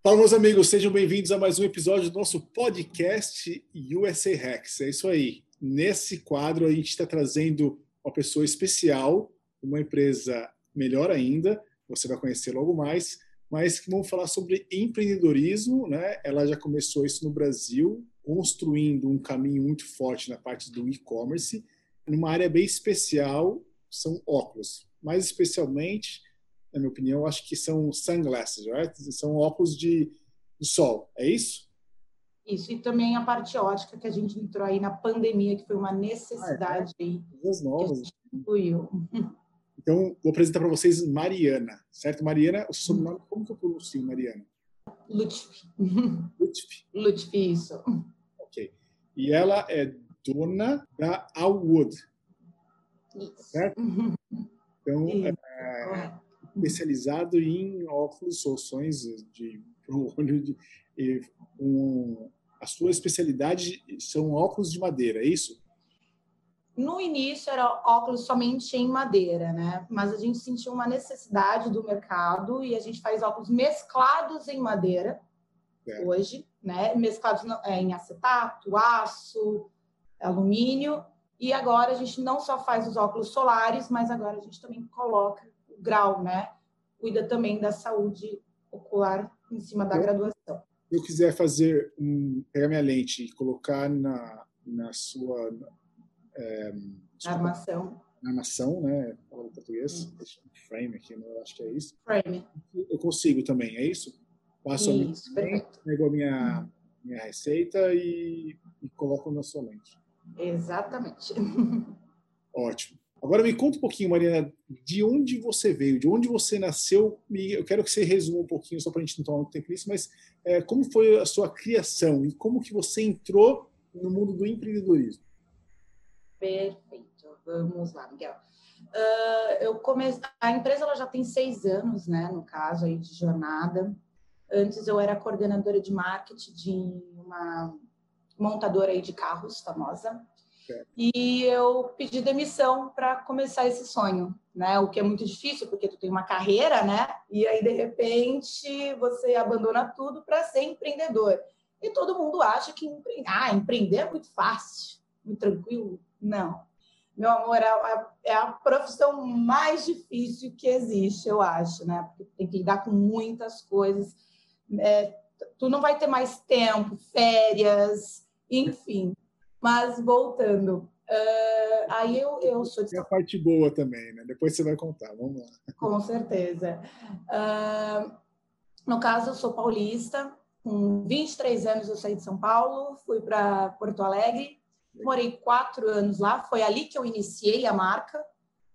Fala, meus amigos, sejam bem-vindos a mais um episódio do nosso podcast USA Hacks. É isso aí. Nesse quadro, a gente está trazendo uma pessoa especial, uma empresa melhor ainda, você vai conhecer logo mais, mas que vamos falar sobre empreendedorismo. Né? Ela já começou isso no Brasil, construindo um caminho muito forte na parte do e-commerce, numa área bem especial, são óculos. Mais especialmente, na minha opinião, acho que são sunglasses, right? são óculos de, de sol, é isso? Isso, e também a parte ótica que a gente entrou aí na pandemia, que foi uma necessidade ah, é? aí. Coisas novas. Incluiu. Então, vou apresentar para vocês Mariana, certo? Mariana, o sobrenome, como que eu pronuncio, Mariana? Lutfi. Lutfi. Lutfi, isso. Ok. E ela é dona da Allwood. Isso. Certo? Então, isso. É, especializado em óculos, soluções de olho de, um, a sua especialidade são óculos de madeira, é isso? No início era óculos somente em madeira, né? Mas a gente sentiu uma necessidade do mercado e a gente faz óculos mesclados em madeira é. hoje, né? Mesclados é, em acetato, aço, alumínio. E agora a gente não só faz os óculos solares, mas agora a gente também coloca o grau, né? Cuida também da saúde ocular em cima da graduação. Se eu quiser fazer um, pegar minha lente e colocar na, na sua é, armação. Na armação, né? Falando português, frame aqui, né? eu acho que é isso. Frame. Eu consigo também, é isso? Passo isso, a minha, pego a minha, minha receita e, e coloco na sua lente. Exatamente. Ótimo. Agora me conta um pouquinho, Mariana, de onde você veio, de onde você nasceu. Eu quero que você resuma um pouquinho, só para a gente não tomar muito tempo nisso, mas é, como foi a sua criação e como que você entrou no mundo do empreendedorismo? Perfeito. Vamos lá, Miguel. Uh, eu comecei, a empresa ela já tem seis anos, né, no caso aí de jornada. Antes eu era coordenadora de marketing de uma montadora aí de carros famosa. E eu pedi demissão para começar esse sonho, né? O que é muito difícil porque tu tem uma carreira, né? E aí de repente você abandona tudo para ser empreendedor. E todo mundo acha que empre... ah, empreender é muito fácil, muito tranquilo. Não. Meu amor, é a, é a profissão mais difícil que existe, eu acho, né? Porque tem que lidar com muitas coisas. É, tu não vai ter mais tempo, férias, enfim. Mas voltando, uh, aí eu, eu sou de... Tem a parte boa também, né? Depois você vai contar, vamos lá. Com certeza. Uh, no caso, eu sou paulista, com 23 anos eu saí de São Paulo, fui para Porto Alegre, morei quatro anos lá, foi ali que eu iniciei a marca,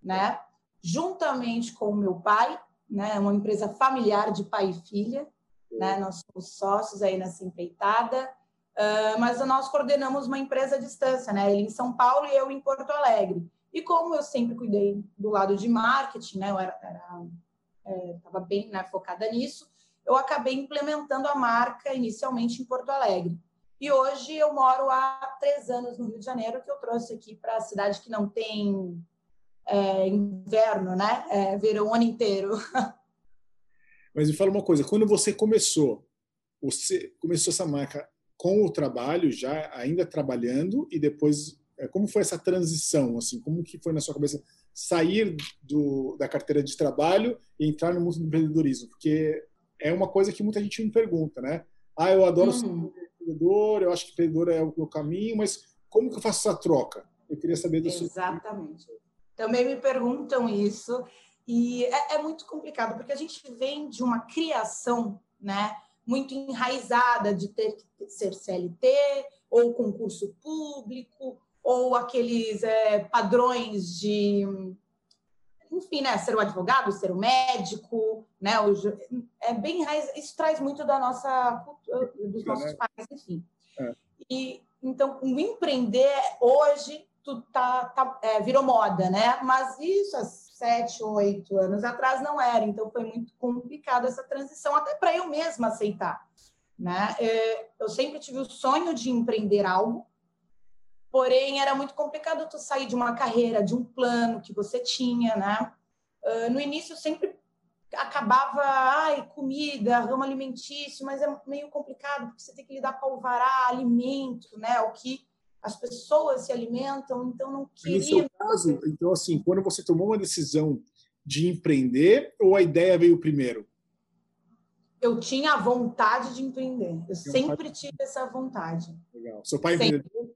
né? Juntamente com o meu pai, né? Uma empresa familiar de pai e filha, né? Nós somos sócios aí nessa empreitada. Uh, mas nós coordenamos uma empresa à distância, né? Ele em São Paulo e eu em Porto Alegre. E como eu sempre cuidei do lado de marketing, né? Eu era, estava é, bem né, focada nisso, eu acabei implementando a marca inicialmente em Porto Alegre. E hoje eu moro há três anos no Rio de Janeiro, que eu trouxe aqui para a cidade que não tem é, inverno, né? É, verão o ano inteiro. Mas me fala uma coisa, quando você começou, você começou essa marca com o trabalho já ainda trabalhando e depois é, como foi essa transição assim como que foi na sua cabeça sair do, da carteira de trabalho e entrar no mundo do empreendedorismo? Porque é uma coisa que muita gente me pergunta né? Ah eu adoro uhum. ser empreendedor eu acho que empreendedor é o meu caminho mas como que eu faço essa troca? Eu queria saber do exatamente. Seu... também me perguntam isso e é, é muito complicado porque a gente vem de uma criação né muito enraizada de ter que ser CLT ou concurso público ou aqueles é, padrões de enfim, né, ser o advogado, ser o médico, né, o, é bem enraizado, isso traz muito da nossa cultura, dos nossos é. pais, enfim. É. E então o empreender hoje tu tá, tá é, virou moda, né? Mas isso sete, oito anos atrás não era, então foi muito complicado essa transição, até para eu mesma aceitar. Né? É, eu sempre tive o sonho de empreender algo, porém era muito complicado tu sair de uma carreira, de um plano que você tinha, né? Ah, no início sempre acabava, ai, comida, ramo alimentício, mas é meio complicado, porque você tem que lidar com alvará, alimento, né? O que as pessoas se alimentam, então não queria. No seu caso, então, assim, quando você tomou uma decisão de empreender, ou a ideia veio primeiro? Eu tinha a vontade de empreender. Eu sempre tive essa vontade. Legal. Seu pai empreendedor?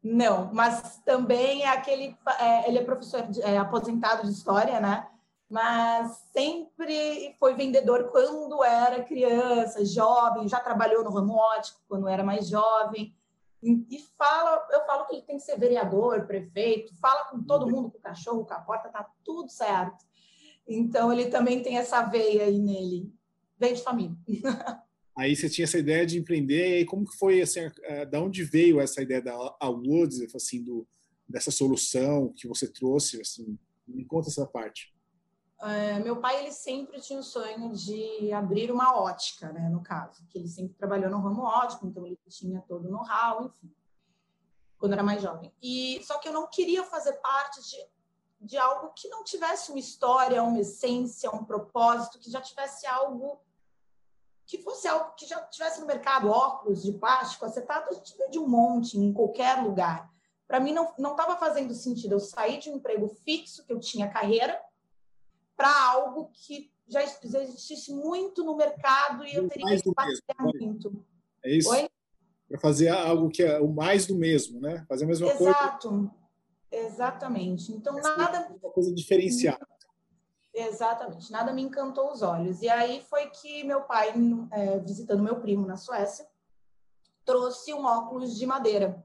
Não, mas também é aquele. É, ele é professor de, é, aposentado de história, né? Mas sempre foi vendedor quando era criança, jovem, já trabalhou no ramo ótico quando era mais jovem. E fala, eu falo que ele tem que ser vereador, prefeito, fala com todo mundo, com o cachorro, com a porta, tá tudo certo. Então ele também tem essa veia aí nele, veio de família. Aí você tinha essa ideia de empreender, e aí como que foi, assim, da onde veio essa ideia da Woods, assim, do, dessa solução que você trouxe, assim, me conta essa parte. É, meu pai, ele sempre tinha o sonho de abrir uma ótica, né, no caso, que ele sempre trabalhou no ramo ótico, então ele tinha todo o know-how, enfim, quando era mais jovem. E Só que eu não queria fazer parte de, de algo que não tivesse uma história, uma essência, um propósito, que já tivesse algo que fosse algo que já tivesse no mercado, óculos de plástico, acetato, a gente de um monte em qualquer lugar. Para mim, não estava fazendo sentido eu sair de um emprego fixo, que eu tinha carreira, para algo que já, já existisse muito no mercado e eu teria que passear muito. É isso? Para fazer algo que é o mais do mesmo, né? Fazer a mesma Exato. coisa. Exato. Exatamente. Então, Essa nada. É uma coisa diferenciada. Exatamente, nada me encantou os olhos. E aí foi que meu pai, é, visitando meu primo na Suécia, trouxe um óculos de madeira.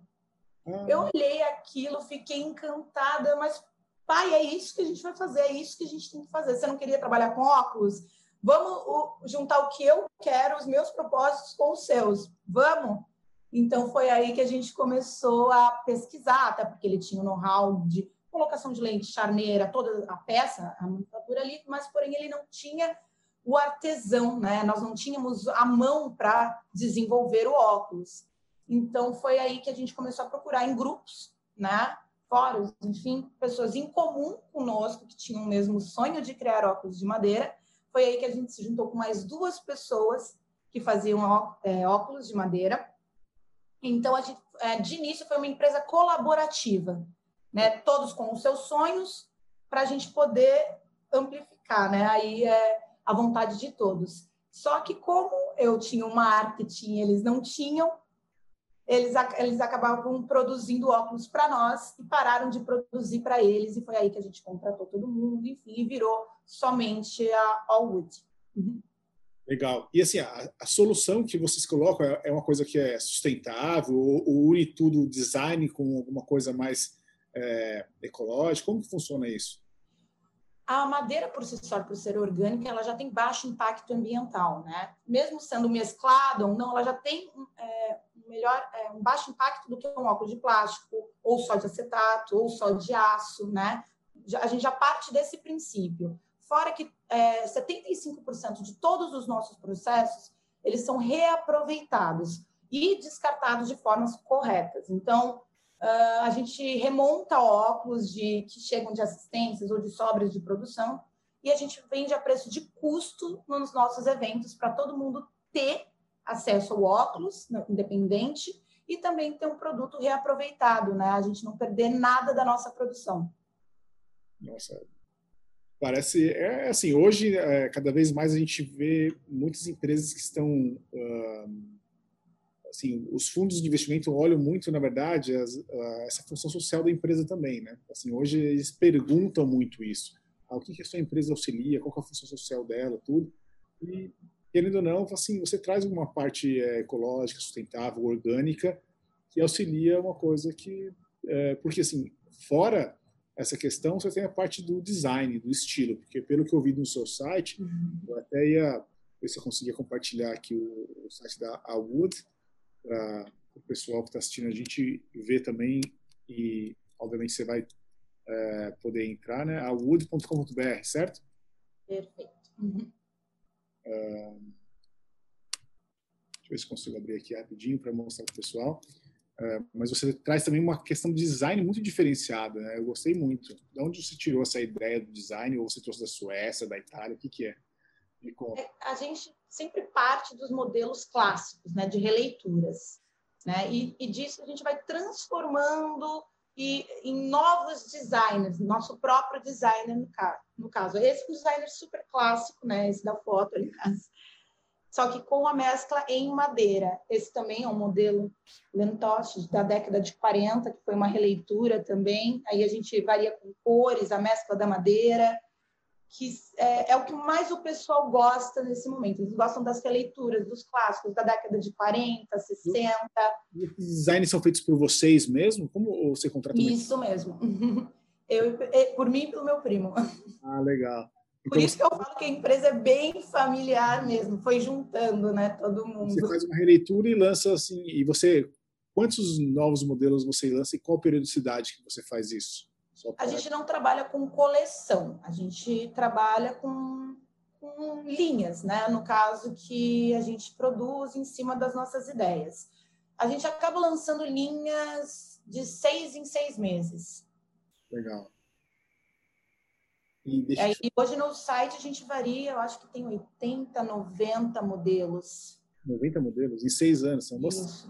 Ah. Eu olhei aquilo, fiquei encantada, mas pai, é isso que a gente vai fazer, é isso que a gente tem que fazer. Você não queria trabalhar com óculos? Vamos juntar o que eu quero, os meus propósitos com os seus. Vamos? Então foi aí que a gente começou a pesquisar, até porque ele tinha o know-how de colocação de lente, charneira, toda a peça, a manufatura ali, mas porém ele não tinha o artesão, né? Nós não tínhamos a mão para desenvolver o óculos. Então foi aí que a gente começou a procurar em grupos, né? Fóruns, enfim, pessoas em comum conosco que tinham o mesmo sonho de criar óculos de madeira. Foi aí que a gente se juntou com mais duas pessoas que faziam é, óculos de madeira. Então, a gente, é, de início, foi uma empresa colaborativa né? Todos com os seus sonhos para a gente poder amplificar, né? Aí é a vontade de todos. Só que como eu tinha um marketing, eles não tinham, eles, eles acabavam produzindo óculos para nós e pararam de produzir para eles e foi aí que a gente contratou todo mundo, enfim, e virou somente a Allwood. Uhum. Legal. E assim, a, a, solução que vocês colocam é, é uma coisa que é sustentável, ou, ou une tudo design com alguma coisa mais é, ecológico? Como que funciona isso? A madeira, por si só, por ser orgânica, ela já tem baixo impacto ambiental, né? Mesmo sendo mesclada ou não, ela já tem é, melhor, é, um baixo impacto do que um óculos de plástico, ou só de acetato, ou só de aço, né? A gente já parte desse princípio. Fora que é, 75% de todos os nossos processos, eles são reaproveitados e descartados de formas corretas. Então, Uh, a gente remonta óculos de, que chegam de assistências ou de sobras de produção e a gente vende a preço de custo nos nossos eventos para todo mundo ter acesso ao óculos independente e também ter um produto reaproveitado, né? A gente não perder nada da nossa produção. Nossa, parece é assim. Hoje, é, cada vez mais a gente vê muitas empresas que estão uh, assim, os fundos de investimento olham muito, na verdade, as, essa função social da empresa também, né? Assim, hoje eles perguntam muito isso. Ah, o que, que a sua empresa auxilia, qual é a função social dela, tudo. E, querendo ou não, assim, você traz uma parte é, ecológica, sustentável, orgânica, que auxilia uma coisa que... É, porque, assim, fora essa questão, você tem a parte do design, do estilo, porque pelo que eu vi no seu site, uhum. eu até ia ver se eu conseguia compartilhar aqui o, o site da Wood, para o pessoal que está assistindo a gente ver também e obviamente você vai é, poder entrar, né? A wood.com.br, certo? Perfeito. Uhum. Deixa eu ver se consigo abrir aqui rapidinho para mostrar para o pessoal. é, mas você traz também uma questão de design muito diferenciada. Né? Eu gostei muito. De onde você tirou essa ideia do design? Ou você trouxe da Suécia, da Itália? O que, que é? é a gente sempre parte dos modelos clássicos, né, de releituras. Né? E, e disso a gente vai transformando e, em novos designers, nosso próprio designer no caso. No caso. Esse é um designer super clássico, né? esse da foto, aliás só que com a mescla em madeira. Esse também é um modelo Lentosh da década de 40, que foi uma releitura também. Aí a gente varia com cores, a mescla da madeira, que é, é, o que mais o pessoal gosta nesse momento. Eles gostam das releituras, dos clássicos da década de 40, 60. E esses designs são feitos por vocês mesmo? Como você contrata? Isso mesmo. Eu, por mim e pelo meu primo. Ah, legal. Por então, isso que eu falo que a empresa é bem familiar mesmo, foi juntando, né, todo mundo. Você faz uma releitura e lança assim, e você quantos novos modelos você lança e qual periodicidade que você faz isso? A gente não trabalha com coleção, a gente trabalha com, com linhas, né? No caso que a gente produz em cima das nossas ideias. A gente acaba lançando linhas de seis em seis meses. Legal. E, deixa... e hoje no site a gente varia, eu acho que tem 80, 90 modelos. 90 modelos? Em seis anos, são Isso.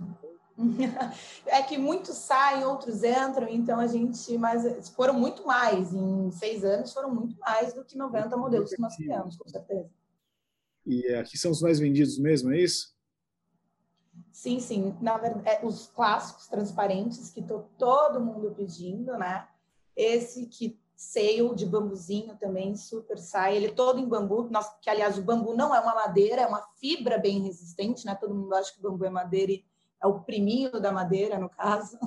É que muitos saem, outros entram, então a gente, mas foram muito mais, em seis anos foram muito mais do que 90 modelos que nós criamos, com certeza. E aqui são os mais vendidos mesmo, é isso? Sim, sim. Na verdade, é, os clássicos transparentes que tô todo mundo pedindo, né? Esse que seio de bambuzinho também, super sai. Ele é todo em bambu, que aliás o bambu não é uma madeira, é uma fibra bem resistente, né? Todo mundo acha que o bambu é madeira e é o priminho da madeira, no caso.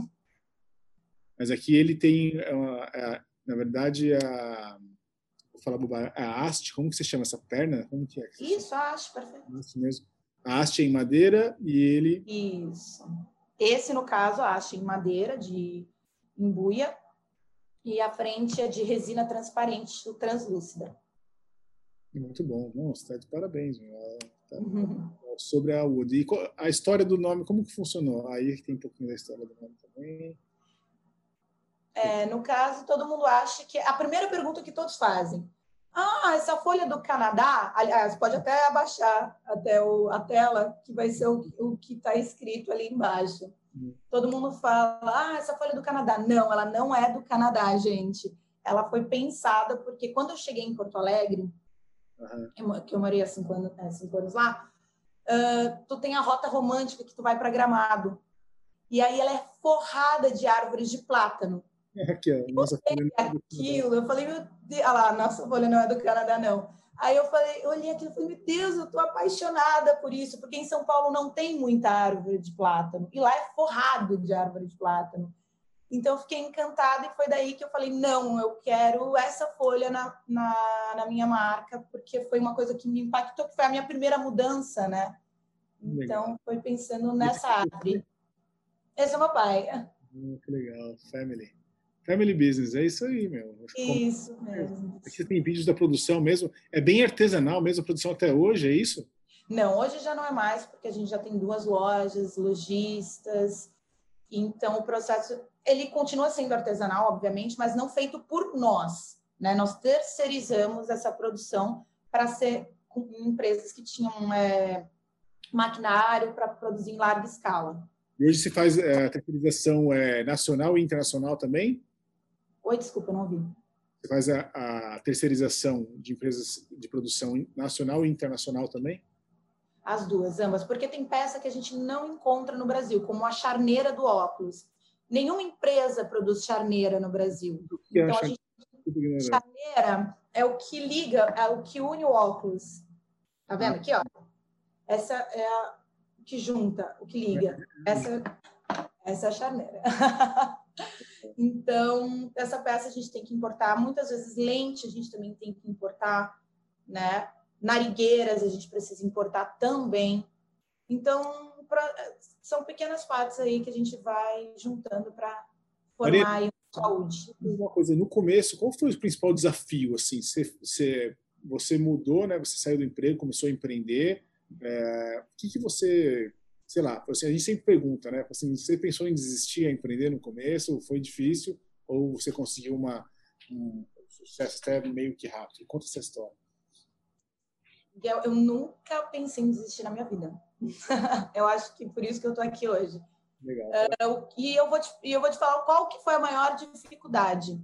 Mas aqui ele tem, é é, na verdade, a, vou falar a haste, como que você chama essa perna? Como que é? Que Isso, a haste, perfeito. Isso mesmo. A haste é em madeira e ele... Isso. Esse, no caso, a haste em madeira, de embuia, e a frente é de resina transparente, translúcida. Muito bom, nossa, tá de parabéns. Tá uhum. Sobre a Wood. E a história do nome, como que funcionou? Aí tem um pouquinho da história do nome também. É, no caso, todo mundo acha que a primeira pergunta que todos fazem: Ah, essa folha do Canadá, aliás, pode até abaixar até o, a tela, que vai ser o, o que está escrito ali embaixo. Todo mundo fala, ah, essa folha é do Canadá. Não, ela não é do Canadá, gente. Ela foi pensada porque quando eu cheguei em Porto Alegre, uhum. que eu morei há cinco anos, é, cinco anos lá, uh, tu tem a rota romântica que tu vai para Gramado. E aí ela é forrada de árvores de plátano. Aqui, ó, nossa folha é aquilo, eu falei, meu Deus, olha lá, nossa folha não é do Canadá, não. Aí eu falei, eu olhei aquilo e falei, meu Deus, eu estou apaixonada por isso, porque em São Paulo não tem muita árvore de plátano, e lá é forrado de árvore de plátano. Então eu fiquei encantada e foi daí que eu falei, não, eu quero essa folha na, na, na minha marca, porque foi uma coisa que me impactou, que foi a minha primeira mudança, né? Então legal. foi pensando nessa árvore. Esse é o meu pai. Hum, que legal, family. Family business, é isso aí, meu. Isso mesmo. Aqui tem vídeos da produção mesmo. É bem artesanal mesmo a produção até hoje, é isso? Não, hoje já não é mais, porque a gente já tem duas lojas, lojistas. Então, o processo, ele continua sendo artesanal, obviamente, mas não feito por nós. Né? Nós terceirizamos essa produção para ser com empresas que tinham é, maquinário para produzir em larga escala. E hoje se faz é, a terceirização é, nacional e internacional também? Oi, desculpa, não ouvi. Você faz a, a, terceirização de empresas de produção nacional e internacional também? As duas, ambas, porque tem peça que a gente não encontra no Brasil, como a charneira do óculos. Nenhuma empresa produz charneira no Brasil. Então, a gente... charneira é o que liga, é o que une o óculos. Tá vendo aqui, ó? Essa é a que junta, o que liga. Essa, essa é a charneira. Então, essa peça a gente tem que importar. Muitas vezes, lente a gente também tem que importar, né? Narigueiras a gente precisa importar também. Então, pra, são pequenas partes aí que a gente vai juntando para formar Maria, saúde. Uma coisa, no começo, qual foi o principal desafio? Assim, você, você, você mudou, né? Você saiu do emprego, começou a empreender. É, o que, que você sei lá, assim, a gente sempre pergunta, né? Assim, você pensou em desistir a empreender no começo? Foi difícil? Ou você conseguiu uma, um sucesso até meio que rápido? Conta essa história. Eu, eu nunca pensei em desistir na minha vida. eu acho que por isso que eu estou aqui hoje. Legal. Uh, e eu vou te, eu vou te falar qual que foi a maior dificuldade.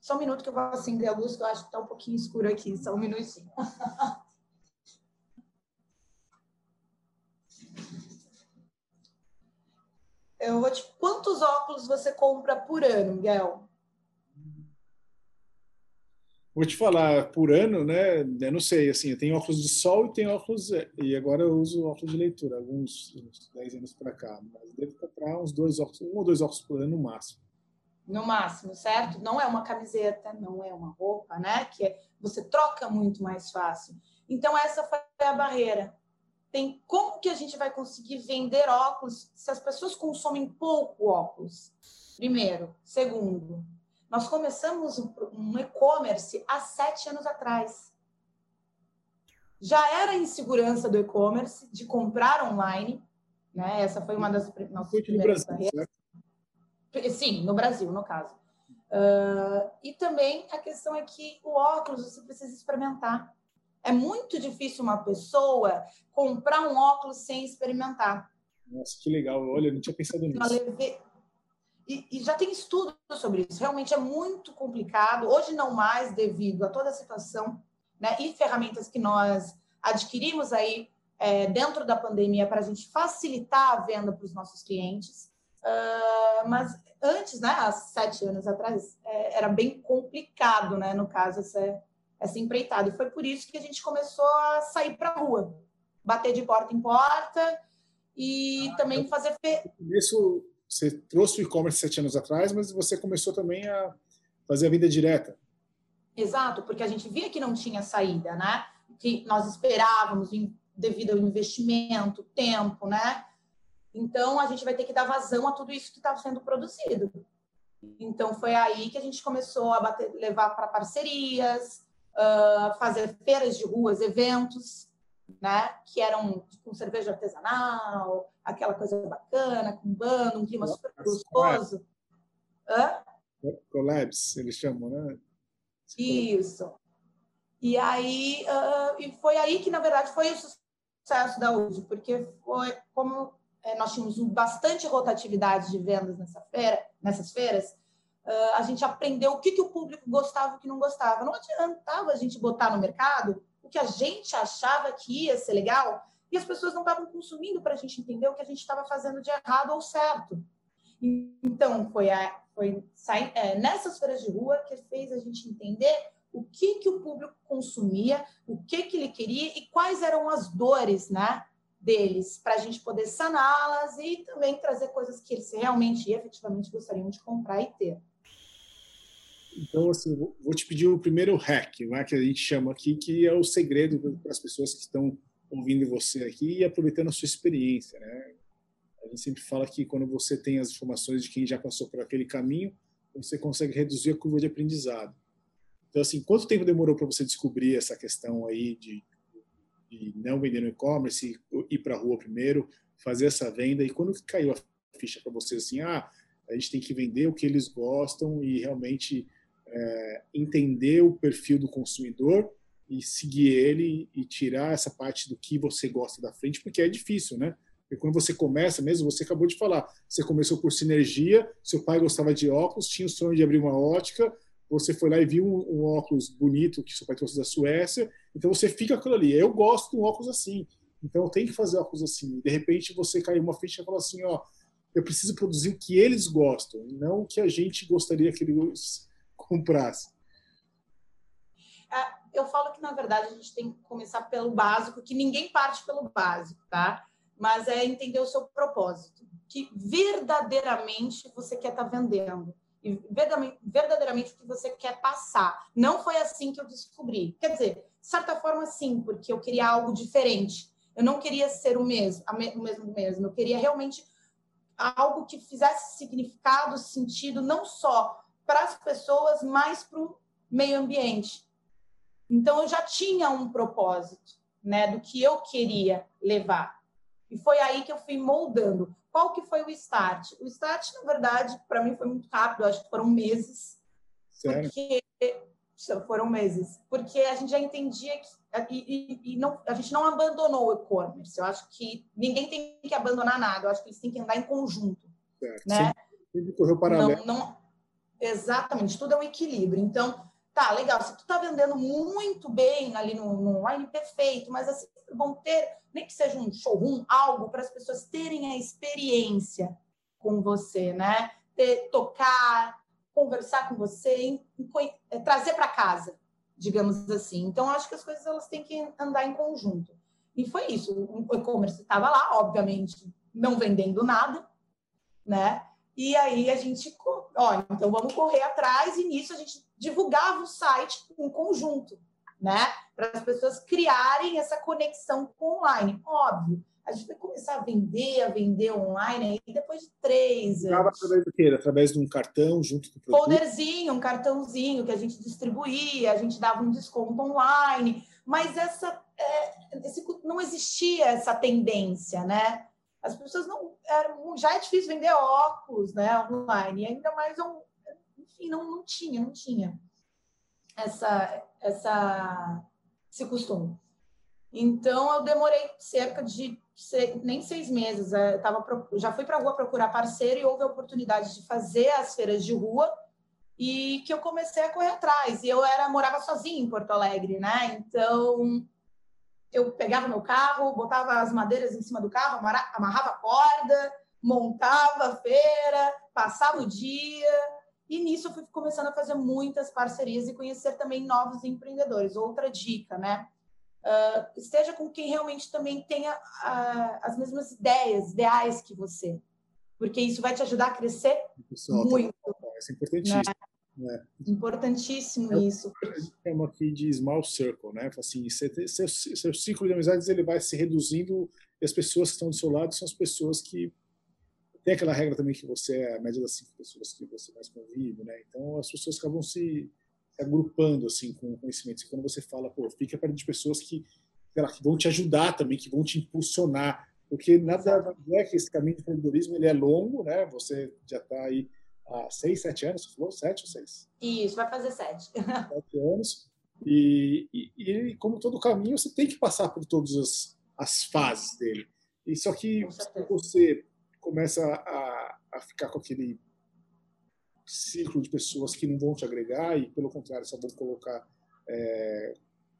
Só um minuto que eu vou acender a luz, que eu acho que está um pouquinho escuro aqui. Só um minutinho. eu vou te... Quantos óculos você compra por ano, Miguel? Vou te falar, por ano, né? Eu não sei, assim, eu tenho óculos de sol e tenho óculos. E agora eu uso óculos de leitura, alguns uns 10 anos para cá. Mas devo comprar uns dois óculos, um ou dois óculos por ano no máximo. No máximo, certo? Não é uma camiseta, não é uma roupa, né? Que é, você troca muito mais fácil. Então, essa foi a barreira. Tem como que a gente vai conseguir vender óculos se as pessoas consomem pouco óculos? Primeiro. Segundo, nós começamos um e-commerce há sete anos atrás. Já era insegurança do e-commerce de comprar online, né? Essa foi uma das nossas foi primeiras Brasil, barreiras. Sim, no Brasil, no caso. Uh, e também a questão é que o óculos você precisa experimentar. É muito difícil uma pessoa comprar um óculos sem experimentar. Nossa, que legal. Olha, eu não tinha pensado nisso. E, e, já tem estudo sobre isso. Realmente é muito complicado. Hoje não mais devido a toda a situação né, e ferramentas que nós adquirimos aí é, dentro da pandemia para a gente facilitar a venda para os nossos clientes. Uh, mas antes, né, há sete anos atrás, é, era bem complicado, né, no caso, essa, essa empreitada. E foi por isso que a gente começou a sair para a rua, bater de porta em porta e ah, também fazer. Fe... Isso você trouxe o e-commerce sete anos atrás, mas você começou também a fazer a venda direta. Exato, porque a gente via que não tinha saída, né? Que nós esperávamos devido ao investimento, tempo, né? Então a gente vai ter que dar vazão a tudo isso que está sendo produzido. Então foi aí que a gente começou a bater, levar para parcerias, uh, fazer feiras de ruas, eventos, né? Que eram com cerveja artesanal, aquela coisa bacana, com bando, um clima super gostoso. Hã? Collabs, eles chamam, né? Isso. E aí, uh, e foi aí que, na verdade, foi o sucesso da USE, porque foi como é, nós tínhamos bastante rotatividade de vendas nessa feira, nessas feiras, a gente aprendeu o que, que o público gostava e o que não gostava. Não adiantava a gente botar no mercado o que a gente achava que ia ser legal e as pessoas não estavam consumindo para a gente entender o que a gente estava fazendo de errado ou certo. Então, foi, a, foi sair, é, nessas feiras de rua que fez a gente entender o que, que o público consumia, o que, que ele queria e quais eram as dores né, deles, para a gente poder saná-las e também trazer coisas que eles realmente e efetivamente gostariam de comprar e ter. Então, assim, vou te pedir o primeiro hack, né, que a gente chama aqui, que é o segredo para as pessoas que estão ouvindo você aqui e aproveitando a sua experiência. Né? A gente sempre fala que quando você tem as informações de quem já passou por aquele caminho, você consegue reduzir a curva de aprendizado. Então, assim, quanto tempo demorou para você descobrir essa questão aí de, de não vender no e-commerce, ir para a rua primeiro, fazer essa venda? E quando caiu a ficha para você, assim, ah, a gente tem que vender o que eles gostam e realmente é, entender o perfil do consumidor e seguir ele e tirar essa parte do que você gosta da frente, porque é difícil, né? Porque quando você começa mesmo, você acabou de falar, você começou por sinergia, seu pai gostava de óculos, tinha o sonho de abrir uma ótica, você foi lá e viu um, um óculos bonito que seu pai trouxe da Suécia, então você fica aquilo ali. Eu gosto de um óculos assim, então eu tenho que fazer óculos assim. De repente você cai uma ficha e fala assim, ó, eu preciso produzir o que eles gostam, não o que a gente gostaria que eles comprassem. É, eu falo que, na verdade, a gente tem que começar pelo básico, que ninguém parte pelo básico, tá? Mas é entender o seu propósito, que verdadeiramente você quer estar tá vendendo e verdadeiramente o que você quer passar. Não foi assim que eu descobri. Quer dizer, de certa forma, sim, porque eu queria algo diferente. Eu não queria ser o mesmo, o mesmo mesmo. Eu queria realmente algo que fizesse significado, sentido, não só para as pessoas, mas para o meio ambiente. Então, eu já tinha um propósito, né, do que eu queria levar. E foi aí que eu fui moldando. Qual que foi o start? O start, na verdade, para mim foi muito rápido, acho que foram meses. Sério? Porque foram meses, porque a gente já entendia que e, e, e não, a gente não abandonou o e-commerce. Eu acho que ninguém tem que abandonar nada. Eu acho que eles têm que andar em conjunto, certo. né? Sempre correu paralelo. Não, não, exatamente. Tudo é um equilíbrio. Então, tá legal. Se tu tá vendendo muito bem ali no, no online, perfeito. Mas assim vão ter, nem que seja um showroom, algo para as pessoas terem a experiência com você, né? Ter, tocar, conversar com você, é, trazer para casa, digamos assim. Então, acho que as coisas elas têm que andar em conjunto. E foi isso. O e-commerce estava lá, obviamente, não vendendo nada, né? E aí a gente, ó, então vamos correr atrás, e nisso a gente divulgava o site em conjunto, né? Para as pessoas criarem essa conexão com online. Óbvio, a gente vai começar a vender, a vender online aí depois de três anos. Através do quê? Através de um cartão junto com o produto? Folderzinho, um cartãozinho que a gente distribuía, a gente dava um desconto online, mas essa é, esse, não existia essa tendência, né? As pessoas não era, já é difícil vender óculos, né, online, e ainda mais um, enfim, não, não tinha, não tinha essa essa esse costume. Então eu demorei cerca de nem seis meses. Eu é, tava, já fui para a rua procurar parceiro e houve a oportunidade de fazer as feiras de rua e que eu comecei a correr atrás. E eu era morava sozinha em Porto Alegre, né? Então eu pegava meu carro, botava as madeiras em cima do carro, amarrava a corda, montava a feira, passava o dia. E nisso eu fui começando a fazer muitas parcerias e conhecer também novos empreendedores. Outra dica, né? uh, esteja com quem realmente também tenha uh, as mesmas ideias, ideais que você, porque isso vai te ajudar a crescer Pessoal, tá muito. Tá isso é importantíssimo. Né? É. Importantíssimo é, isso. Chama aqui de small circle, né? Assim, seu, seu ciclo de amizades ele vai se reduzindo e as pessoas que estão do seu lado são as pessoas que tem aquela regra também que você é a média das cinco pessoas que você mais convive, né? Então as pessoas acabam se agrupando assim com conhecimentos. E quando você fala, pô, fica perto de pessoas que, lá, que vão te ajudar também, que vão te impulsionar, porque nada é que esse caminho de empreendedorismo ele é longo, né? Você já está aí há seis, sete anos, você falou sete ou seis? Isso, vai fazer sete. Sete anos. E, e, e, como todo caminho, você tem que passar por todas as, as fases dele. E só que você começa a, a ficar com aquele ciclo de pessoas que não vão te agregar e, pelo contrário, só vão colocar é,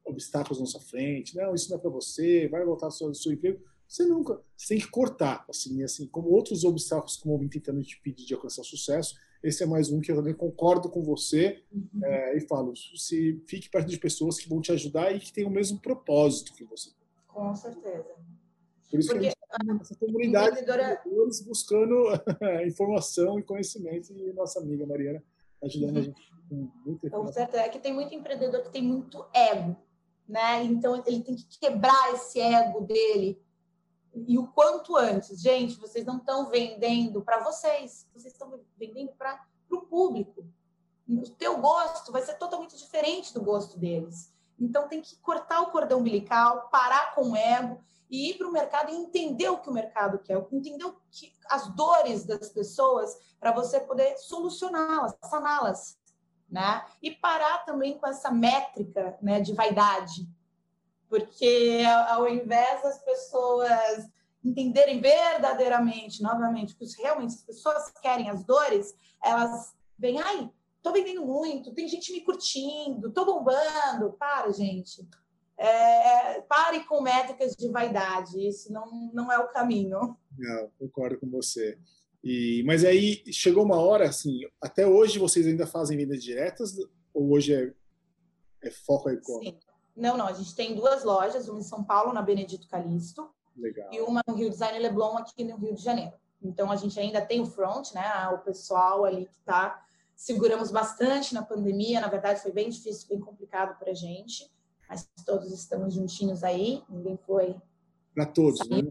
obstáculos na sua frente. Não, isso não é para você, vai voltar ao seu, seu emprego. Você nunca. Você tem que cortar. Assim, assim, como outros obstáculos que vão tentando te pedir de alcançar sucesso, esse é mais um que eu também concordo com você uhum. é, e falo: se fique perto de pessoas que vão te ajudar e que têm o mesmo propósito que você. Com certeza. Por isso Porque, que a gente essa comunidade de empreendedores buscando informação e conhecimento e nossa amiga Mariana ajudando uhum. a gente com muita certo é que tem muito empreendedor que tem muito ego, né? Então ele tem que quebrar esse ego dele e o quanto antes, gente, vocês não estão vendendo para vocês, vocês estão vendendo para o público. O teu gosto vai ser totalmente diferente do gosto deles. Então tem que cortar o cordão umbilical, parar com o ego e ir para o mercado e entender o que o mercado quer, entender o que, as dores das pessoas para você poder solucioná-las, saná-las, né? E parar também com essa métrica, né, de vaidade, porque ao invés das pessoas entenderem verdadeiramente, novamente, que realmente as pessoas querem as dores, elas vêm, ai, tô vendendo muito, tem gente me curtindo, tô bombando. Para, gente é, pare com métricas de vaidade, isso não, não é o caminho. Não, concordo com você. E, mas aí chegou uma hora, assim, até hoje vocês ainda fazem vendas diretas ou hoje é, é foco aí com? Sim. Não, não, a gente tem duas lojas, uma em São Paulo, na Benedito Calixto, Legal. e uma no Rio Design Leblon, aqui no Rio de Janeiro. Então, a gente ainda tem o front, né, o pessoal ali que está... Seguramos bastante na pandemia, na verdade foi bem difícil, bem complicado para a gente, mas todos estamos juntinhos aí, ninguém foi. Para todos, né?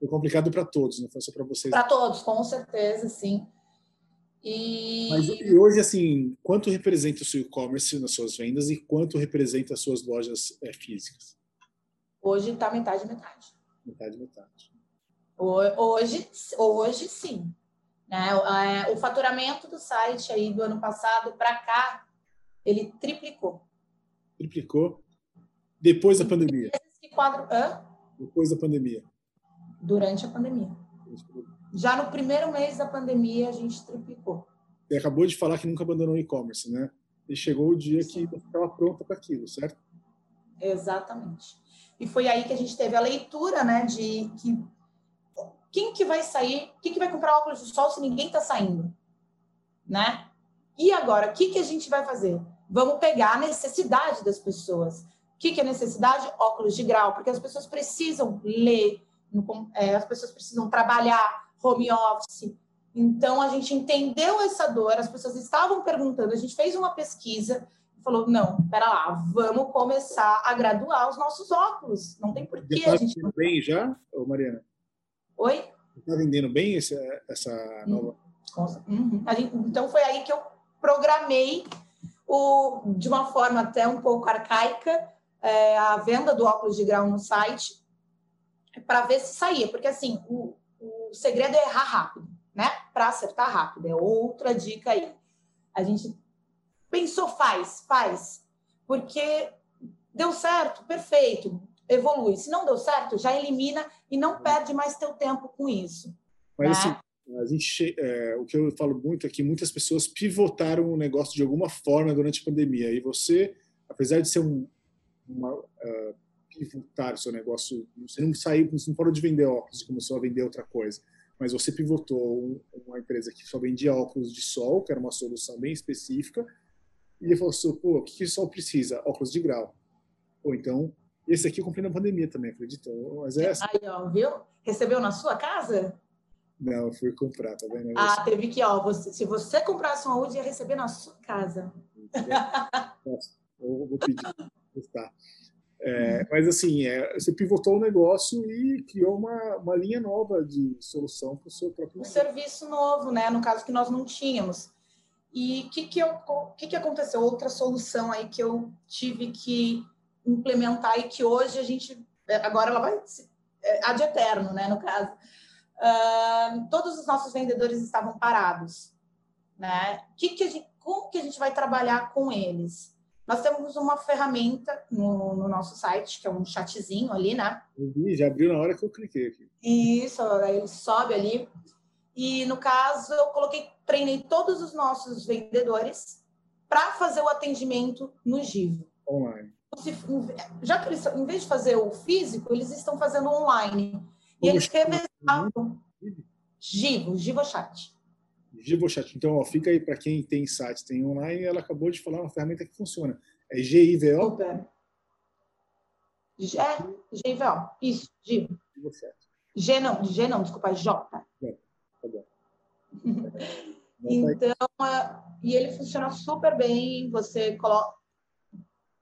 Foi complicado para todos, não foi só para vocês. Para todos, com certeza, sim. E... Mas e hoje, assim, quanto representa o seu e-commerce nas suas vendas e quanto representa as suas lojas é, físicas? Hoje está metade metade. Metade, metade. Hoje, hoje sim. Né? O faturamento do site aí do ano passado para cá, ele triplicou. Triplicou? Depois da pandemia? Quadro... Depois da pandemia. Durante a pandemia. Já no primeiro mês da pandemia, a gente triplicou. Você acabou de falar que nunca abandonou o e-commerce, né? E chegou o dia Sim. que estava pronta para aquilo, certo? Exatamente. E foi aí que a gente teve a leitura, né, de que quem que vai sair, quem que vai comprar óculos de sol se ninguém está saindo, né? E agora, o que que a gente vai fazer? Vamos pegar a necessidade das pessoas. O que, que é necessidade? Óculos de grau, porque as pessoas precisam ler, é, as pessoas precisam trabalhar, home office. Então, a gente entendeu essa dor, as pessoas estavam perguntando, a gente fez uma pesquisa e falou: não, pera lá, vamos começar a graduar os nossos óculos. Não tem porquê a gente. bem já, Mariana? Oi? Está vendendo bem esse, essa nova. Uhum. Gente, então, foi aí que eu programei o, de uma forma até um pouco arcaica é, a venda do óculos de grau no site para ver se saía, porque assim o, o segredo é errar rápido, né? Para acertar rápido é outra dica aí. A gente pensou faz, faz, porque deu certo, perfeito, evolui. Se não deu certo, já elimina e não perde mais teu tempo com isso. Mas né? assim, a gente, é, o que eu falo muito é que muitas pessoas pivotaram o negócio de alguma forma durante a pandemia. E você, apesar de ser um uma, uh, pivotar o seu negócio, você não saiu, você não parou de vender óculos e começou a vender outra coisa, mas você pivotou uma empresa que só vendia óculos de sol, que era uma solução bem específica, e ele falou assim, pô, o que, que o sol precisa? Óculos de grau. Ou então, esse aqui eu comprei na pandemia também, acredita? Mas é essa. Aí, ó, viu? Recebeu na sua casa? Não, eu fui comprar, tá vendo? Ah, teve que, ó, você, se você comprasse uma UD, ia receber na sua casa. Eu vou pedir. Tá. É, mas assim, é, você pivotou o negócio e criou uma, uma linha nova de solução para o seu próprio Um serviço novo, né? No caso que nós não tínhamos. E o que, que, que, que aconteceu? Outra solução aí que eu tive que implementar e que hoje a gente. É, agora ela vai. É, ad eterno, né? No caso uh, todos os nossos vendedores estavam parados. Né? Que que gente, como que a gente vai trabalhar com eles? Nós temos uma ferramenta no, no, nosso site, que é um chatzinho ali, né? Eu vi, já abriu na hora que eu cliquei aqui. Isso, aí ele sobe ali. E no caso, eu coloquei, treinei todos os nossos vendedores para fazer o atendimento no Givo. Online. Já que eles, em vez de fazer o físico, eles estão fazendo online. E eles revezavam. Givo, GivoChat. GivoChat. Então, ó, fica aí para quem tem site, tem online, ela acabou de falar uma ferramenta que funciona. É GIVO? É, GIVO. Isso, Givo. GivoChat. G não, G não, desculpa, J. É, tá bom. então, é, e ele funciona super bem. Você coloca,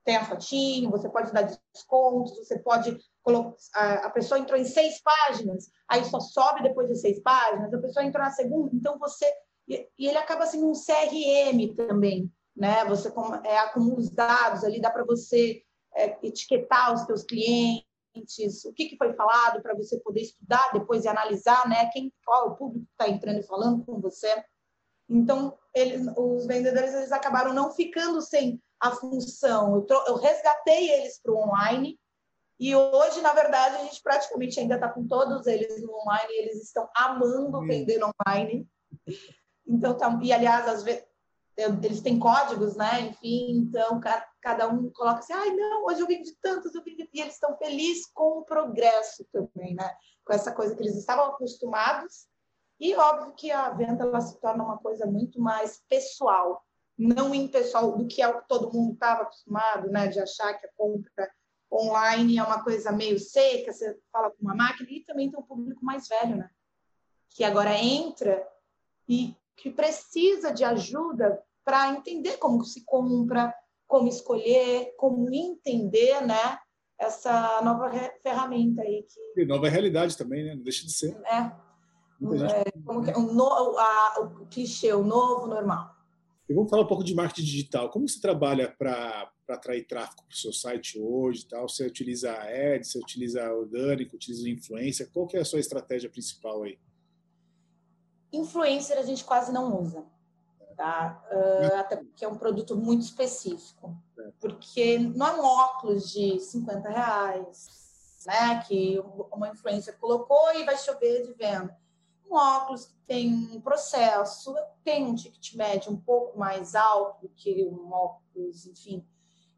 tem a fotinho, você pode dar descontos, você pode colocar. A pessoa entrou em seis páginas, aí só sobe depois de seis páginas, a pessoa entrou na segunda, então você. E ele acaba sendo um CRM também, né? Você é, acumula os dados ali, dá para você é, etiquetar os seus clientes, o que, que foi falado para você poder estudar depois e analisar, né? Quem, qual é o público que está entrando e falando com você. Então, os vendedores eles acabaram não ficando sem a função. Eu, eu resgatei eles para o online e hoje, na verdade, a gente praticamente ainda está com todos eles no online. Eles estão amando vender online. Então, tá, e aliás, às vezes eles têm códigos, né? Enfim, então cada um coloca assim, ai não, hoje eu vendi tantos, eu vendi... e eles estão felizes com o progresso também, né? Com essa coisa que eles estavam acostumados. E óbvio que a venda ela se torna uma coisa muito mais pessoal não impessoal do que é o que todo mundo estava acostumado, né, de achar que a compra online é uma coisa meio seca, você fala com uma máquina, e também tem um público mais velho, né, que agora entra e que precisa de ajuda para entender como se compra, como escolher, como entender, né, essa nova ferramenta aí que e nova realidade também, né? Não deixa de ser. É. é como que, o, no, a, o clichê, o novo normal. E vamos falar um pouco de marketing digital. Como você trabalha para atrair tráfego para o seu site hoje? Tal? Você utiliza ads, você utiliza orgânico, utiliza influência? Qual que é a sua estratégia principal aí? Influencer a gente quase não usa, tá? Uh, até porque é um produto muito específico. Porque não é um óculos de 50 reais, né? Que uma influencer colocou e vai chover de venda um óculos que tem um processo, tem um ticket médio um pouco mais alto do que um óculos, enfim.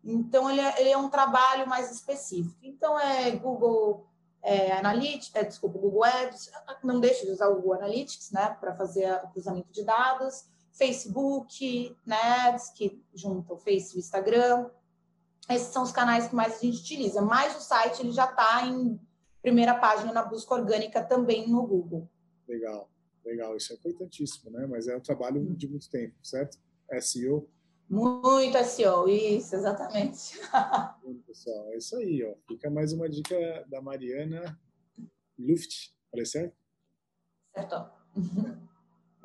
Então, ele é, ele é um trabalho mais específico. Então, é Google é, Analytics, é, desculpa, Google Ads, não deixe de usar o Google Analytics, né, para fazer o cruzamento de dados, Facebook, né, Ads, que junta o Face e o Instagram. Esses são os canais que mais a gente utiliza. Mas o site ele já está em primeira página na busca orgânica também no Google. Legal, legal. Isso é importantíssimo, né? Mas é um trabalho de muito tempo, certo? SEO. Muito SEO, isso, exatamente. Pessoal, é isso aí, ó. Fica mais uma dica da Mariana Luft, falei certo? Certo.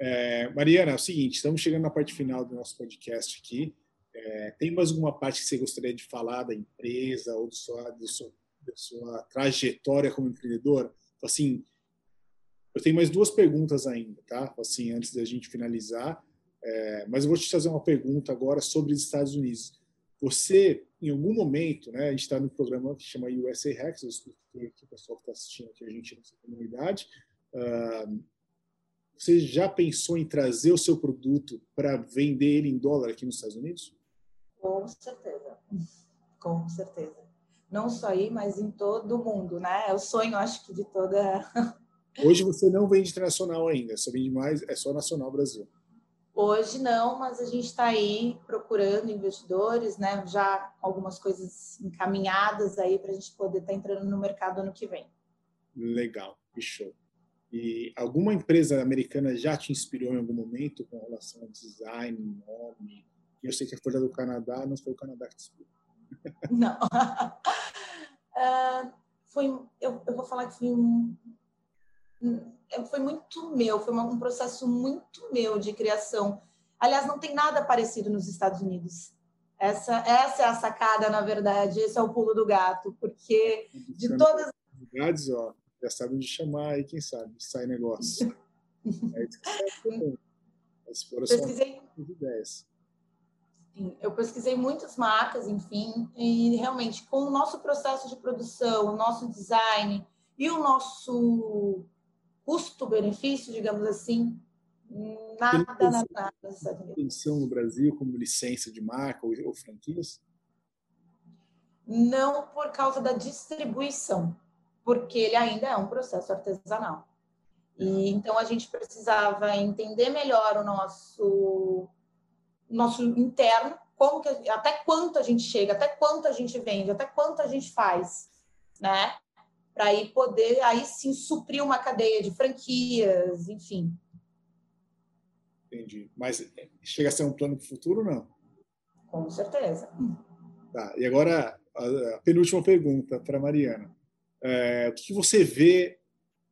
É, Mariana, é o seguinte, estamos chegando na parte final do nosso podcast aqui. É, tem mais alguma parte que você gostaria de falar da empresa ou da sua, da sua, da sua trajetória como empreendedor? Assim, eu tenho mais duas perguntas ainda, tá? Assim, antes da gente finalizar. É, mas eu vou te fazer uma pergunta agora sobre os Estados Unidos. Você, em algum momento, né, a gente está no programa que chama USA Hacks, eu expliquei aqui o pessoal que está assistindo aqui a gente nessa comunidade. Uh, você já pensou em trazer o seu produto para vender ele em dólar aqui nos Estados Unidos? Com certeza, com certeza. Não só aí, mas em todo o mundo, né? É o sonho, acho que, de toda Hoje você não vende internacional ainda, só vende mais, é só nacional Brasil. Hoje não, mas a gente está aí procurando investidores, né? Já algumas coisas encaminhadas aí para a gente poder estar tá entrando no mercado ano que vem. Legal, que show. E alguma empresa americana já te inspirou em algum momento com relação ao design, nome? Eu sei que a Folha do Canadá não foi o Canadá que te inspirou. Não. uh, foi, eu, eu vou falar que foi um, foi muito meu, foi um processo muito meu de criação. Aliás, não tem nada parecido nos Estados Unidos. Essa, essa é a sacada, na verdade, esse é o pulo do gato, porque de todas as ó, já sabe onde chamar aí, quem sabe, sai negócio. é isso que Exploração pesquisei, de ideias. Sim, eu pesquisei muitas marcas, enfim, e realmente com o nosso processo de produção, o nosso design e o nosso custo-benefício, digamos assim, nada, nada, nada nos no Brasil como licença de marca ou, ou franquias? Não por causa da distribuição, porque ele ainda é um processo artesanal. E então a gente precisava entender melhor o nosso nosso interno, como que até quanto a gente chega, até quanto a gente vende, até quanto a gente faz, né? Para aí poder aí sim suprir uma cadeia de franquias, enfim. Entendi. Mas chega a ser um plano para o futuro, não? Com certeza. Tá. E agora a penúltima pergunta para Mariana. É, o que você vê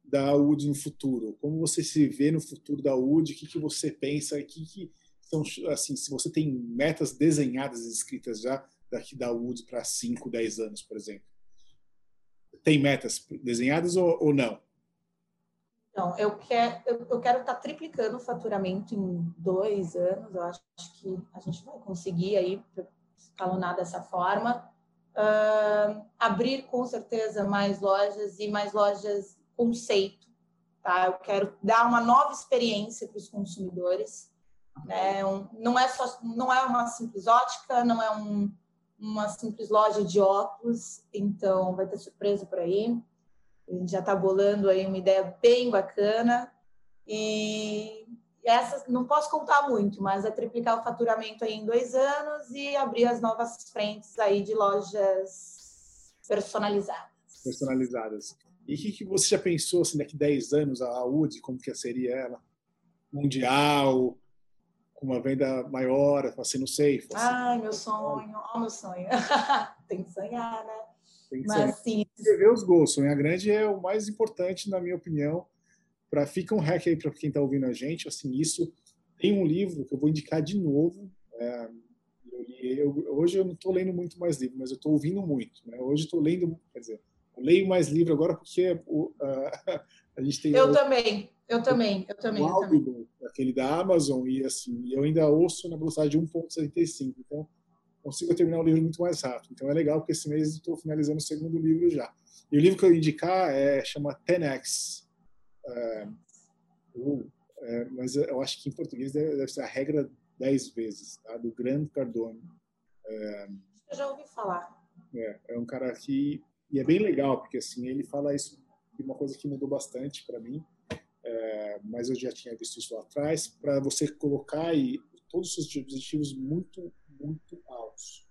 da UD no futuro? Como você se vê no futuro da UD? O que, que você pensa? O que, que são assim? Se você tem metas desenhadas, escritas já daqui da UD para 5, 10 anos, por exemplo? Tem metas desenhadas ou, ou não? Não, eu quero, eu, quero estar tá triplicando o faturamento em dois anos. Eu acho que a gente vai conseguir aí escalonar dessa forma. Uh, abrir com certeza mais lojas e mais lojas conceito. Tá? Eu quero dar uma nova experiência para os consumidores. Né? Um, não é só, não é uma simples ótica, não é um uma simples loja de óculos, então vai ter surpresa por aí. A gente já está bolando aí uma ideia bem bacana e essa não posso contar muito, mas é triplicar o faturamento aí em dois anos e abrir as novas frentes aí de lojas personalizadas. Personalizadas. E o que, que, você já pensou assim, daqui a 10 anos a UD, como que seria ela? Mundial, uma venda maior, assim, não sei. Assim, Ai, meu sonho, ó, meu sonho. Tem que sonhar, né? Tem que Mas, sim. Escrever os gols, sonhar grande é o mais importante, na minha opinião. Para fica um hack aí para quem está ouvindo a gente, assim, isso Tem um livro que eu vou indicar de novo. É, eu eu, hoje eu não estou lendo muito mais livro, mas eu estou ouvindo muito. Né? Hoje estou lendo, quer dizer, eu leio mais livro agora porque o, a, a gente tem. Eu o, também, eu também, eu também. O também. aquele da Amazon, e assim, eu ainda ouço na velocidade de 1,75. Então, consigo terminar o livro muito mais rápido. Então, é legal porque esse mês estou finalizando o segundo livro já. E o livro que eu indicar é, chama 10x. É, é, mas eu acho que em português deve, deve ser a regra 10 vezes, tá? do Grande Cardone. É, eu já ouvi falar. É, é um cara que e é bem legal porque assim ele fala isso de uma coisa que mudou bastante para mim, é, mas eu já tinha visto isso lá atrás para você colocar aí todos os seus objetivos muito muito altos,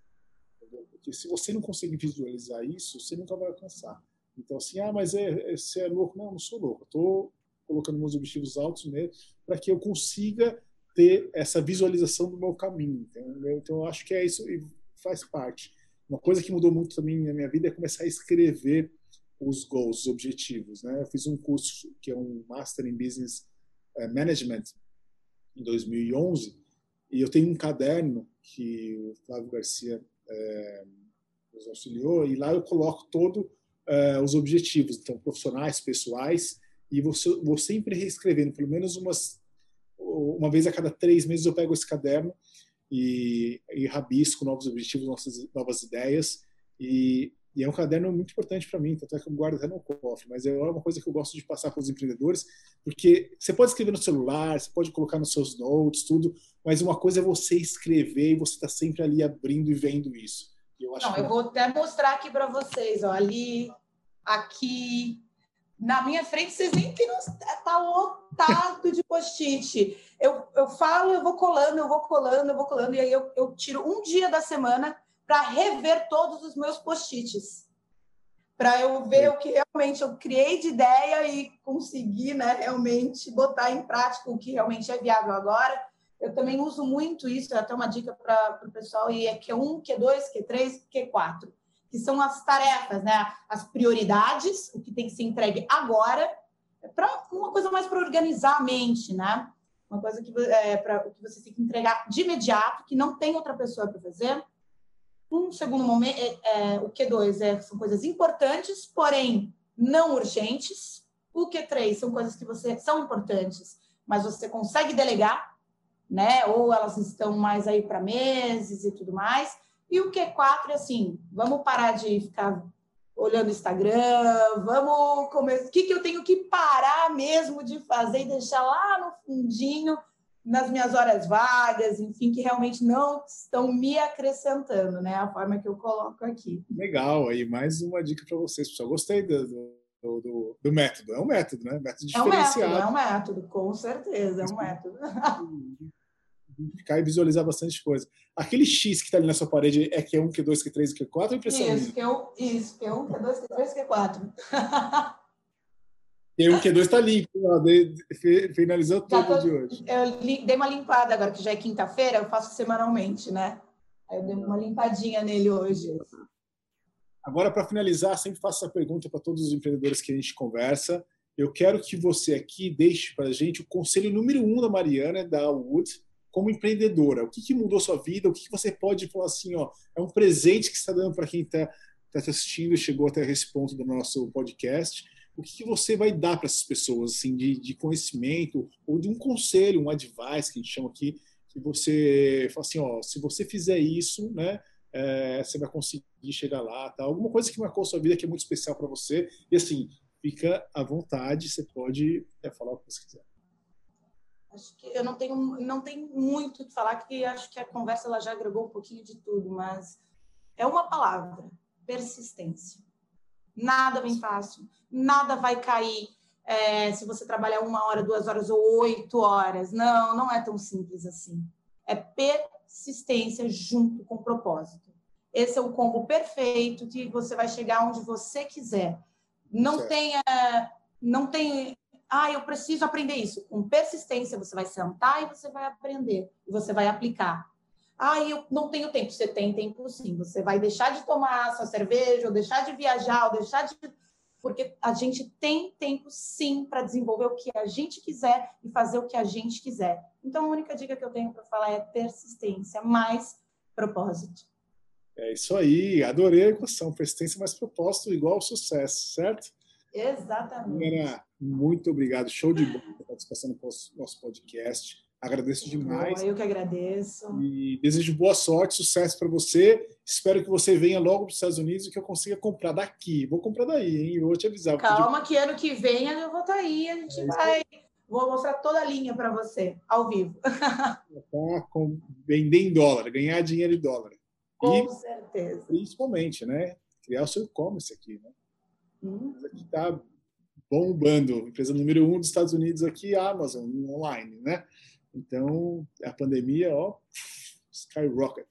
entendeu? porque se você não conseguir visualizar isso, você nunca vai alcançar. Então assim, ah, mas é, é você é louco? Não, não sou louco. Estou colocando meus objetivos altos mesmo para que eu consiga ter essa visualização do meu caminho. Entendeu? Então, eu acho que é isso e faz parte. Uma coisa que mudou muito também na minha vida é começar a escrever os goals, os objetivos. Né? Eu fiz um curso que é um Master in Business eh, Management em 2011 e eu tenho um caderno que o Flávio Garcia é, nos auxiliou e lá eu coloco todos é, os objetivos, então profissionais, pessoais e vou, vou sempre reescrevendo, pelo menos umas uma vez a cada três meses eu pego esse caderno e, e rabisco novos objetivos, nossas novas ideias e, e é um caderno muito importante para mim, tanto é que eu guardo até no cofre, mas é uma coisa que eu gosto de passar para os empreendedores, porque você pode escrever no celular, você pode colocar nos seus notes, tudo, mas uma coisa é você escrever e você está sempre ali abrindo e vendo isso. Eu Não, eu vou até mostrar aqui para vocês, ó, ali, aqui, na minha frente, vocês nem tem tá lotado de post-it. Eu, eu falo, eu vou colando, eu vou colando, eu vou colando, e aí eu, eu tiro um dia da semana para rever todos os meus post-its. Para eu ver o que realmente eu criei de ideia e conseguir né, realmente botar em prática o que realmente é viável agora. Eu também uso muito isso, é até uma dica para o pessoal, e é Q1, Q2, Q3, Q4 que são as tarefas, né? As prioridades, o que tem que ser entregue agora, é para uma coisa mais para organizar a mente, né? Uma coisa que é para o que você tem que entregar de imediato, que não tem outra pessoa para fazer. Um segundo momento, é, é, o Q2 é, são coisas importantes, porém não urgentes. O Q3 são coisas que você são importantes, mas você consegue delegar, né? Ou elas estão mais aí para meses e tudo mais. E o Q4 é assim, vamos parar de ficar olhando o Instagram, vamos começar. O que, que eu tenho que parar mesmo de fazer e deixar lá no fundinho, nas minhas horas vagas, enfim, que realmente não estão me acrescentando, né? A forma que eu coloco aqui. Legal, aí mais uma dica para vocês, pessoal. Gostei do, do, do, do, método. É um método, né? Método diferenciado. É um método, é um método, com certeza, é um método. identificar e visualizar bastante coisa. Aquele X que está ali na sua parede é Q1, Q2, Q3, Q4 ou impressão Isso, Q1, isso, Q1, Q2, Q3, Q4. Q1, Q2 está limpo, finalizou todo tô, de hoje. Eu dei uma limpada agora, que já é quinta-feira, eu faço semanalmente, né? Aí eu dei uma limpadinha nele hoje. Agora, para finalizar, sempre faço essa pergunta para todos os empreendedores que a gente conversa. Eu quero que você aqui deixe para a gente o conselho número um da Mariana, da Wood, como empreendedora? O que, que mudou sua vida? O que, que, você pode falar assim, ó, é um presente que está dando para quem está tá assistindo e chegou até esse ponto do nosso podcast? O que, você vai dar para essas pessoas, assim, de, de, conhecimento ou de um conselho, um advice que a gente chama aqui, que você fala assim, ó, se você fizer isso, né, é, você vai conseguir chegar lá, tá? Alguma coisa que marcou sua vida que é muito especial para você e assim, fica à vontade, você pode é, falar o que você quiser. Acho que eu não tenho, não tenho muito o que falar, que acho que a conversa ela já agregou um pouquinho de tudo, mas é uma palavra: persistência. Nada vem fácil, nada vai cair é, se você trabalhar uma hora, duas horas ou oito horas. Não, não é tão simples assim. É persistência junto com propósito. Esse é o combo perfeito que você vai chegar onde você quiser. Não certo. tenha, não tem ah, eu preciso aprender isso. Com persistência, você vai sentar e você vai aprender. E você vai aplicar. Ah, eu não tenho tempo. Você tem tempo sim. Você vai deixar de tomar sua cerveja, ou deixar de viajar, ou deixar de porque a gente tem tempo sim para desenvolver o que a gente quiser e fazer o que a gente quiser. Então, a única dica que eu tenho para falar é persistência mais propósito. É isso aí, adorei a equação, persistência mais propósito igual sucesso, certo? Exatamente. Muito obrigado, show de bola participação no nosso podcast. Agradeço demais. Eu que agradeço. E desejo boa sorte, sucesso para você. Espero que você venha logo para os Estados Unidos e que eu consiga comprar daqui. Vou comprar daí, hein? Eu vou te avisar. Calma, que ano que vem eu vou estar tá aí. A gente é vai. Vou mostrar toda a linha para você, ao vivo. Tá com, vender em dólar, ganhar dinheiro em dólar. Com e, certeza. Principalmente, né? Criar o seu e-commerce aqui, né? Hum. Aqui está bombando. Empresa número um dos Estados Unidos aqui, Amazon, online, né? Então, a pandemia, ó, skyrocket.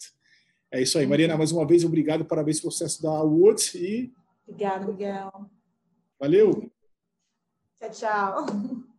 É isso aí. Mariana, mais uma vez, obrigado, parabéns pelo sucesso da Woods e... Obrigada, Miguel. Valeu. Tchau, tchau.